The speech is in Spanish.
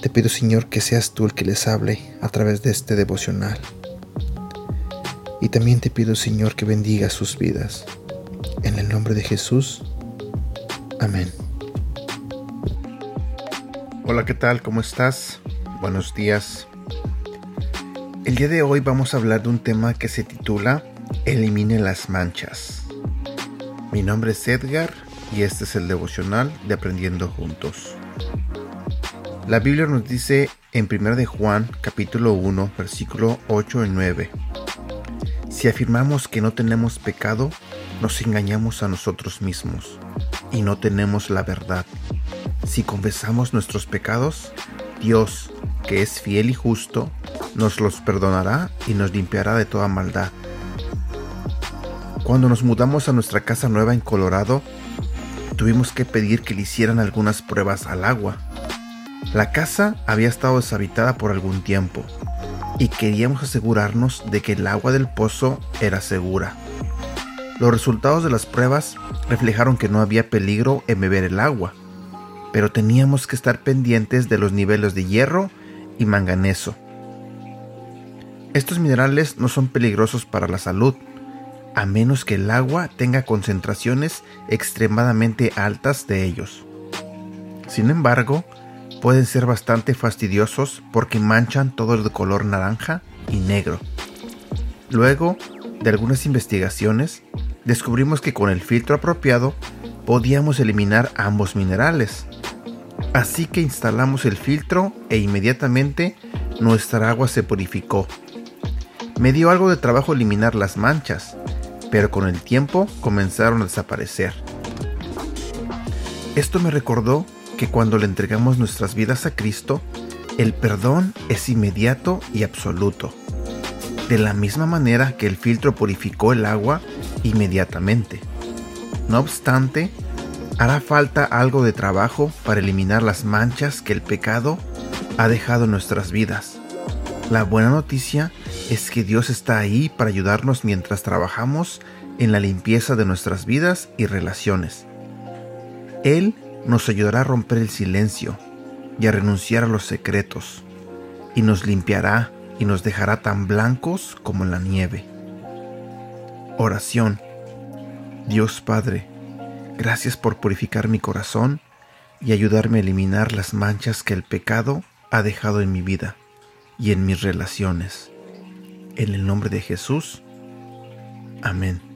Te pido, Señor, que seas tú el que les hable a través de este devocional. Y también te pido, Señor, que bendiga sus vidas. En el nombre de Jesús. Amén. Hola, ¿qué tal? ¿Cómo estás? Buenos días. El día de hoy vamos a hablar de un tema que se titula Elimine las manchas. Mi nombre es Edgar y este es el devocional de Aprendiendo Juntos. La Biblia nos dice en 1 de Juan capítulo 1 versículo 8 y 9. Si afirmamos que no tenemos pecado, nos engañamos a nosotros mismos y no tenemos la verdad. Si confesamos nuestros pecados, Dios, que es fiel y justo, nos los perdonará y nos limpiará de toda maldad. Cuando nos mudamos a nuestra casa nueva en Colorado, tuvimos que pedir que le hicieran algunas pruebas al agua. La casa había estado deshabitada por algún tiempo y queríamos asegurarnos de que el agua del pozo era segura. Los resultados de las pruebas reflejaron que no había peligro en beber el agua pero teníamos que estar pendientes de los niveles de hierro y manganeso. Estos minerales no son peligrosos para la salud, a menos que el agua tenga concentraciones extremadamente altas de ellos. Sin embargo, pueden ser bastante fastidiosos porque manchan todo el color naranja y negro. Luego de algunas investigaciones, descubrimos que con el filtro apropiado podíamos eliminar ambos minerales, Así que instalamos el filtro e inmediatamente nuestra agua se purificó. Me dio algo de trabajo eliminar las manchas, pero con el tiempo comenzaron a desaparecer. Esto me recordó que cuando le entregamos nuestras vidas a Cristo, el perdón es inmediato y absoluto, de la misma manera que el filtro purificó el agua inmediatamente. No obstante, hará falta algo de trabajo para eliminar las manchas que el pecado ha dejado en nuestras vidas. La buena noticia es que Dios está ahí para ayudarnos mientras trabajamos en la limpieza de nuestras vidas y relaciones. Él nos ayudará a romper el silencio y a renunciar a los secretos, y nos limpiará y nos dejará tan blancos como la nieve. Oración. Dios Padre, Gracias por purificar mi corazón y ayudarme a eliminar las manchas que el pecado ha dejado en mi vida y en mis relaciones. En el nombre de Jesús. Amén.